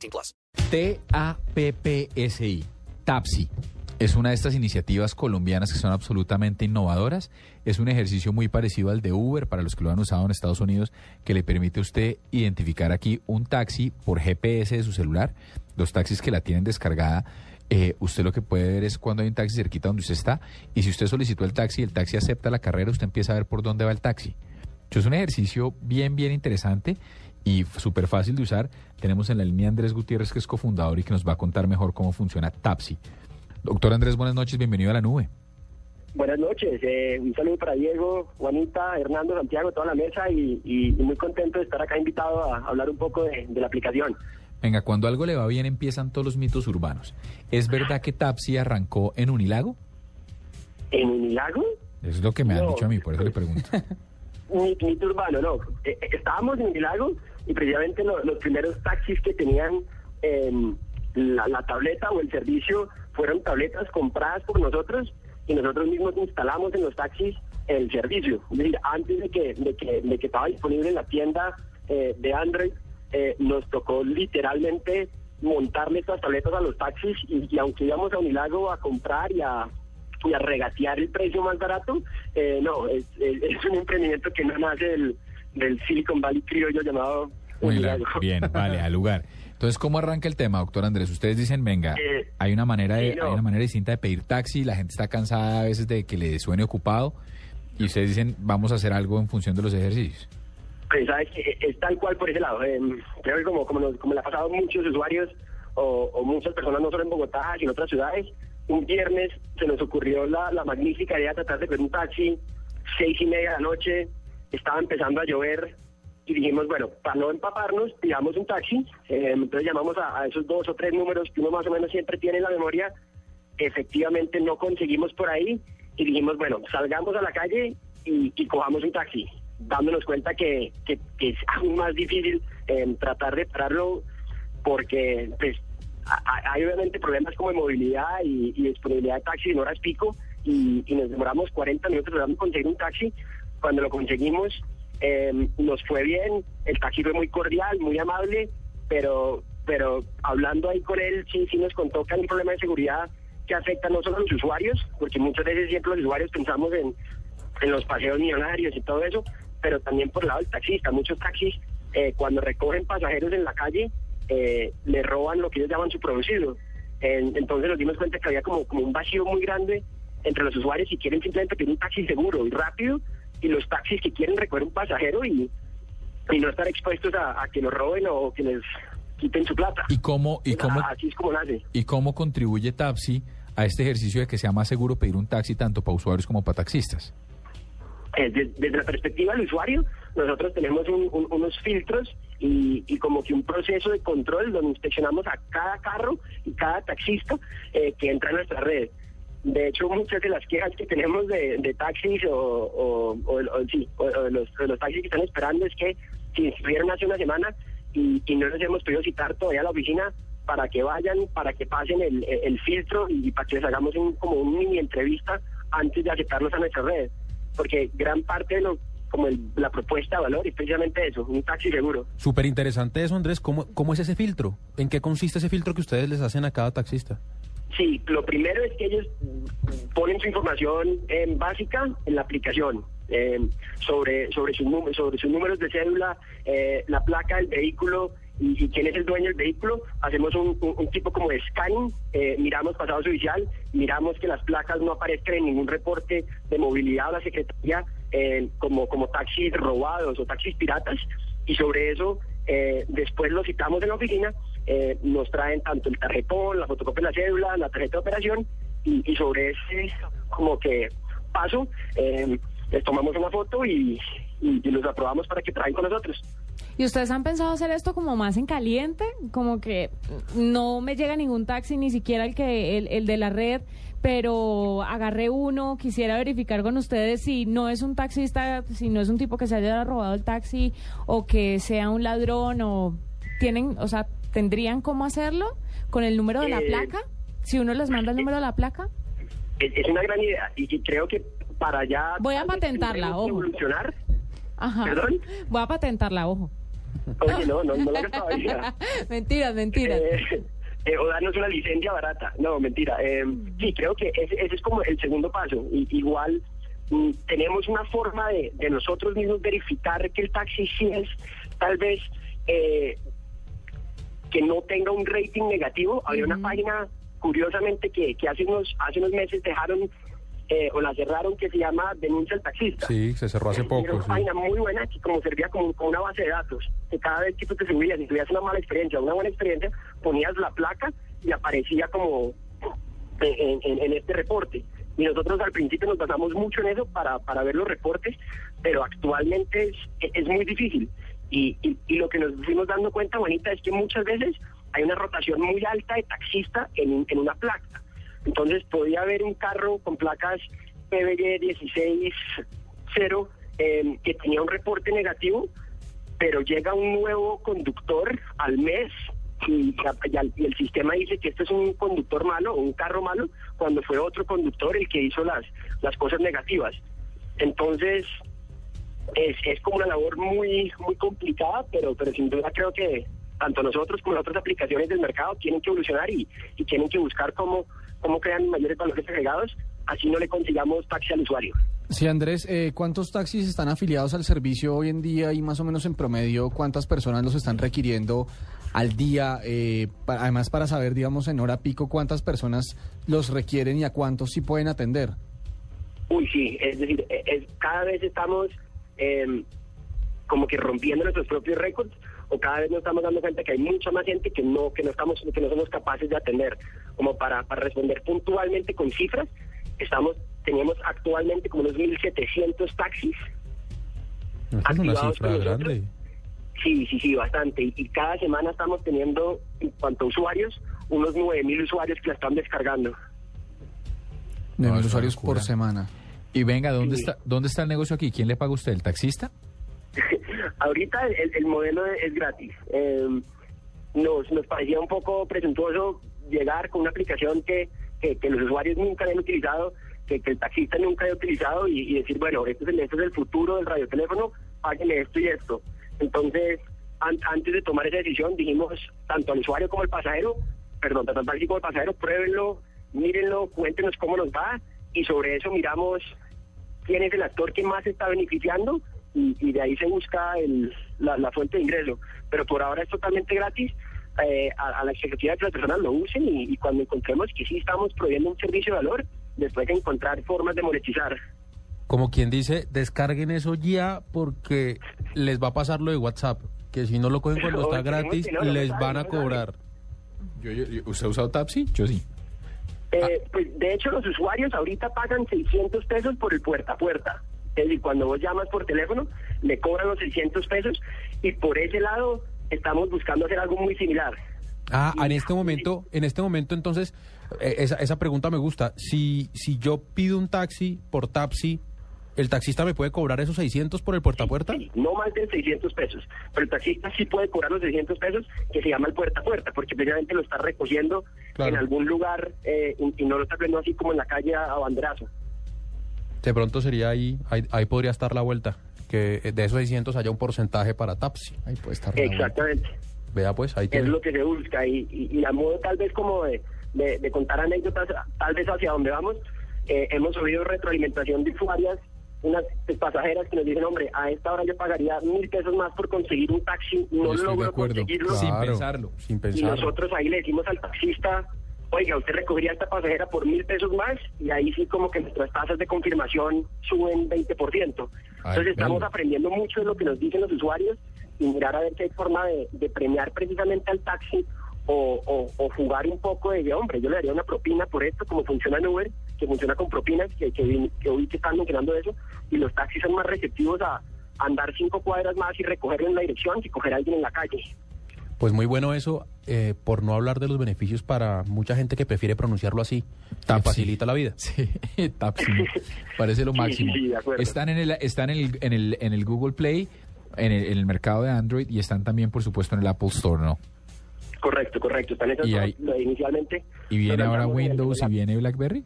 18 plus. TAPPSI, TAPSI. Es una de estas iniciativas colombianas que son absolutamente innovadoras. Es un ejercicio muy parecido al de Uber para los que lo han usado en Estados Unidos, que le permite a usted identificar aquí un taxi por GPS de su celular. Los taxis que la tienen descargada eh, usted lo que puede ver es cuando hay un taxi cerquita donde usted está y si usted solicitó el taxi y el taxi acepta la carrera, usted empieza a ver por dónde va el taxi. Es un ejercicio bien, bien interesante y súper fácil de usar. Tenemos en la línea Andrés Gutiérrez, que es cofundador y que nos va a contar mejor cómo funciona Tapsi. Doctor Andrés, buenas noches, bienvenido a la nube. Buenas noches, eh, un saludo para Diego, Juanita, Hernando, Santiago, toda la mesa y, muy contento de estar acá invitado a hablar un poco de la aplicación. Venga, cuando algo le va bien empiezan todos los mitos urbanos. ¿Es verdad que Tapsi arrancó en Unilago? ¿En Unilago? Eso es lo que me han dicho a mí, por eso le pregunto. mito urbano, no. Eh, eh, estábamos en Unilago y precisamente los primeros taxis que tenían em, la, tableta o el servicio fueron tabletas compradas por nosotros y nosotros mismos instalamos en los taxis el servicio. Es decir, antes de que, de que, de que estaba disponible en la tienda eh, de Android, eh, nos tocó literalmente montarle estas tabletas a los taxis y, aunque íbamos a Unilago a comprar y a, y a regatear el precio más barato, eh, no, es, un emprendimiento que no nace del, del Silicon Valley criollo llamado Unilago. Bien, vale, al lugar. Entonces, ¿cómo arranca el tema, doctor Andrés? Ustedes dicen, venga, eh, hay una manera de, hay una manera distinta de pedir taxi, la gente está cansada a veces de que le suene ocupado, y ustedes dicen, vamos a hacer algo en función de los ejercicios. Pues es tal cual por ese lado. Eh, creo que como, como, como le ha pasado a muchos usuarios o, muchas personas, no solo en Bogotá, sino en otras ciudades, un viernes se nos ocurrió la, la magnífica idea de tratar de ver un taxi, seis y media de la noche, estaba empezando a llover y dijimos, bueno, para no empaparnos, pidamos un taxi. Eh, entonces llamamos a, esos dos o tres números que uno más o menos siempre tiene en la memoria. Efectivamente no conseguimos por ahí y dijimos, bueno, salgamos a la calle y, cojamos un taxi dándonos cuenta que, que, es aún más difícil eh, tratar de pararlo porque pues hay obviamente problemas como de movilidad y, disponibilidad de taxi en horas pico y, nos demoramos 40 minutos tratando de conseguir un taxi. Cuando lo conseguimos em, nos fue bien, el taxi fue muy cordial, muy amable, pero pero hablando ahí con él sí, sí nos contó que hay un problema de seguridad que afecta no solo a los usuarios, porque muchas veces siempre los usuarios pensamos en, en los paseos millonarios y todo eso, pero también por el lado del taxista. Muchos taxis, eh, cuando recogen pasajeros en la calle, eh, le roban lo que ellos llaman su producido. entonces nos dimos cuenta que había como, como un vacío muy grande entre los usuarios y quieren simplemente tener un taxi seguro y rápido y los taxis que quieren recoger un pasajero y, y no estar expuestos a, que los roben o que les quiten su plata. ¿Y cómo, y cómo, Así es como nace. ¿Y cómo contribuye Tapsi a este ejercicio de que sea más seguro pedir un taxi tanto para usuarios como para taxistas? Eh, desde, la perspectiva del usuario, nosotros tenemos unos filtros y, como que un proceso de control donde inspeccionamos a cada carro y cada taxista eh, que entra en nuestra red. De hecho, muchas de las quejas que tenemos de, taxis o, de, los, taxis que están esperando es que se inscribieron hace una semana y, no les hemos podido citar todavía a la oficina para que vayan, para que pasen el, filtro y para que les hagamos como una mini entrevista antes de aceptarlos a nuestra red porque gran parte de lo como la propuesta de valor es precisamente eso, un taxi seguro. Súper interesante eso, Andrés. ¿Cómo, ¿Cómo es ese filtro? ¿En qué consiste ese filtro que ustedes les hacen a cada taxista? Sí, lo primero es que ellos ponen su información eh, básica en la aplicación. Eh, sobre sobre sus sobre sus números de cédula, eh, la placa del vehículo y, quién es el dueño del vehículo, hacemos un, tipo como de scanning, eh, miramos pasado judicial, miramos que las placas no aparezcan en ningún reporte de movilidad a la Secretaría eh, como, como taxis robados o taxis piratas, y sobre eso eh, después lo citamos en la oficina, nos traen tanto el tarjetón, la fotocopia de la cédula, la tarjeta de operación, y, y sobre ese como que paso les tomamos una foto y, y, y los aprobamos para que traen con nosotros. ¿Y ustedes han pensado hacer esto como más en caliente? Como que no me llega ningún taxi, ni siquiera el que el, el de la red, pero agarré uno, quisiera verificar con ustedes si no es un taxista, si no es un tipo que se haya robado el taxi o que sea un ladrón o tienen, o sea, tendrían cómo hacerlo con el número de la Eh, placa, si uno les manda el número de la placa. Es, una gran idea y, creo que para allá... Voy a patentarla, ojo. Evolucionar. Ajá. ¿Perdón? Voy a patentarla, ojo. Oye, no, no, no todavía. mentiras, mentiras. Eh, eh, o darnos una licencia barata. No, mentira. Eh, sí, creo que ese, ese es como el segundo paso. Y, igual mm, tenemos una forma de, de nosotros mismos verificar que el taxi sí es tal vez eh, que no tenga un rating negativo. Había una página, curiosamente, que, que hace, unos, hace unos meses dejaron eh, o la cerraron que se llama Denuncia al Taxista. Sí, se cerró hace Era poco. una sí. página muy buena que como servía como, como una base de datos, que cada vez que tú te subías y tuvieras una mala experiencia o una buena experiencia, ponías la placa y aparecía como en, en- en este reporte. Y nosotros al principio nos basamos mucho en eso para, para ver los reportes, pero actualmente es, es muy difícil. Y, y, y lo que nos fuimos dando cuenta, Juanita, es que muchas veces hay una rotación muy alta de taxista en, en una placa. Entonces podía haber un carro con placas PBG 160 eh, que tenía un reporte negativo, pero llega un nuevo conductor al mes y, el sistema dice que este es un conductor malo un carro malo cuando fue otro conductor el que hizo las, las cosas negativas. Entonces, es, es como una labor muy muy complicada, pero, pero sin duda creo que tanto nosotros como las otras aplicaciones del mercado tienen que evolucionar y, y tienen que buscar cómo, cómo crean mayores valores agregados, así no le consigamos taxi al usuario. Sí, Andrés, eh, ¿cuántos taxis están afiliados al servicio hoy en día y más o menos en promedio cuántas personas los están requiriendo al día? Eh, pa- además, para saber, digamos, en hora pico, cuántas personas los requieren y a cuántos sí pueden atender. Uy, sí, es decir, e- es- cada vez estamos eh, como que rompiendo nuestros propios récords o cada vez nos estamos dando cuenta que hay mucha más gente que no que no estamos que no somos capaces de atender como para, para responder puntualmente con cifras estamos teníamos actualmente como unos 1700 taxis es una activados cifra con nosotros. grande. sí sí sí bastante y, y cada semana estamos teniendo en cuanto a usuarios unos 9000 usuarios que la están descargando De No, mil es una usuarios locura. por semana. Y venga, ¿dónde Sí. está dónde está el negocio aquí? ¿Quién le paga a usted? ¿El taxista? Ahorita el, el modelo es gratis. Eh, nos, nos parecía un poco presuntuoso llegar con una aplicación que, que, los usuarios nunca habían utilizado, que, el taxista nunca había utilizado y, decir, bueno, esto es, el, esto es el futuro del radioteléfono, páguenle esto y esto. Entonces, an- antes de tomar esa decisión, dijimos tanto al usuario como al pasajero, perdón, tanto al taxi como al pasajero, pruébenlo, mírenlo, cuéntenos cómo nos va y sobre eso miramos quién es el actor que más está beneficiando y, ahí se busca el, la, la fuente de ingreso. Pero por ahora es totalmente gratis eh, a, a la expectativa de que las personas lo usen y, y cuando encontremos que sí estamos proveyendo un servicio de valor, después de encontrar formas de monetizar. Como quien dice, descarguen eso ya porque les va a pasar lo de WhatsApp. Que si no lo cogen cuando está gratis, no, no les sabe, van a no cobrar. Yo, yo- yo- ¿Usted ha usado taxi? Yo sí. Eh, Pues de hecho los usuarios ahorita pagan 600 pesos por el puerta a puerta. Es decir, cuando vos llamas por teléfono, le cobran los 600 pesos y por ese lado estamos buscando hacer algo muy similar. Ah, en este momento, en este momento entonces, eh, esa, esa pregunta me gusta. Si, si yo pido un taxi por Tapsi, ¿el taxista me puede cobrar esos 600 por el puerta a puerta? Sí, no más de 600 pesos. Pero el taxista sí puede cobrar los 600 pesos, que se llama el puerta a puerta, porque precisamente lo está recogiendo Claro. en algún lugar eh, y, y no lo está poniendo así como en la calle a, a banderazo. De pronto sería ahí, ahí, ahí podría estar la vuelta. Que de esos 600 haya un porcentaje para Tapsi. Ahí puede estar. la vuelta. Exactamente. Vea pues, ahí Es tiene. lo que se busca. Y, y, y a modo tal vez como de, de- de contar anécdotas, tal vez hacia dónde vamos, eh, hemos oído retroalimentación de usuarias, unas pues, pasajeras que nos dicen, hombre, a esta hora yo pagaría mil pesos más por conseguir un taxi, no Estoy de logro acuerdo. conseguirlo. Sin pensarlo. Sin Y pensarlo. nosotros ahí le decimos al taxista, oiga, usted recogería esta pasajera por mil pesos más y ahí sí como que nuestras tasas de confirmación suben 20%. Ay, Entonces estamos aprendiendo mucho de lo que nos dicen los usuarios y mirar a ver si hay forma de, de premiar precisamente al taxi o, o, o jugar un poco de, hombre, yo le daría una propina por esto, como funciona en Uber, que funciona con propinas, que, que hoy que están mencionando eso, y los taxis son más receptivos a, andar cinco cuadras más y recogerlo en la dirección que coger a alguien en la calle. Pues muy bueno eso, eh, por no hablar de los beneficios para mucha gente que prefiere pronunciarlo así. Tapsi. Facilita la vida. Sí, Tapsi. Parece lo máximo. sí, de acuerdo. están en el, están en el, en el, en el Google Play, en el, en el mercado de Android y están también, por supuesto, en el Apple Store, ¿no? Correcto, correcto. Están esas Y hay- inicialmente. Y viene ahora Windows y viene BlackBerry.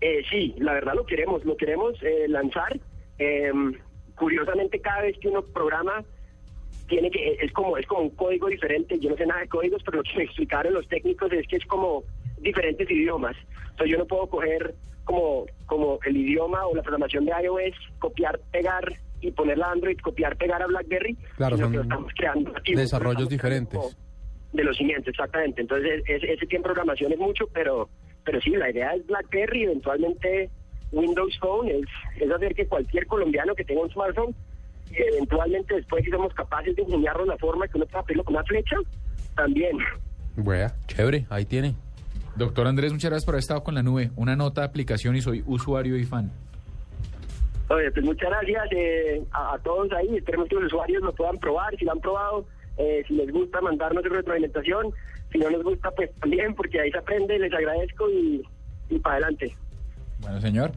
Eh, sí, la verdad lo queremos, lo queremos eh, lanzar. Eh, curiosamente, cada vez que uno programa, tiene que es como es como un código diferente. Yo no sé nada de códigos, pero lo que me explicaron los técnicos es que es como diferentes idiomas. Entonces yo no puedo coger como como el idioma o la programación de iOS, copiar, pegar y ponerla a Android, copiar, pegar a BlackBerry. Claro, sino son que lo estamos creando desarrollos estamos diferentes. De los cimientos, exactamente. Entonces ese, ese tiempo de programación es mucho, pero pero sí, la idea es BlackBerry, eventualmente Windows Phone, es, es hacer que cualquier colombiano que tenga un smartphone, y eventualmente después si somos capaces de ingeniarnos la forma que uno pueda pedirlo con una flecha, también. Bueno, chévere, ahí tiene. Doctor Andrés, muchas gracias por haber estado con la nube. Una nota de aplicación y soy usuario y fan. Oye, pues muchas gracias eh, a, a todos ahí, esperemos que los usuarios lo puedan probar, si lo han probado, eh, si les gusta mandarnos su retroalimentación, si no les gusta pues también, porque ahí se aprende, les agradezco y, y para adelante. Bueno, señor,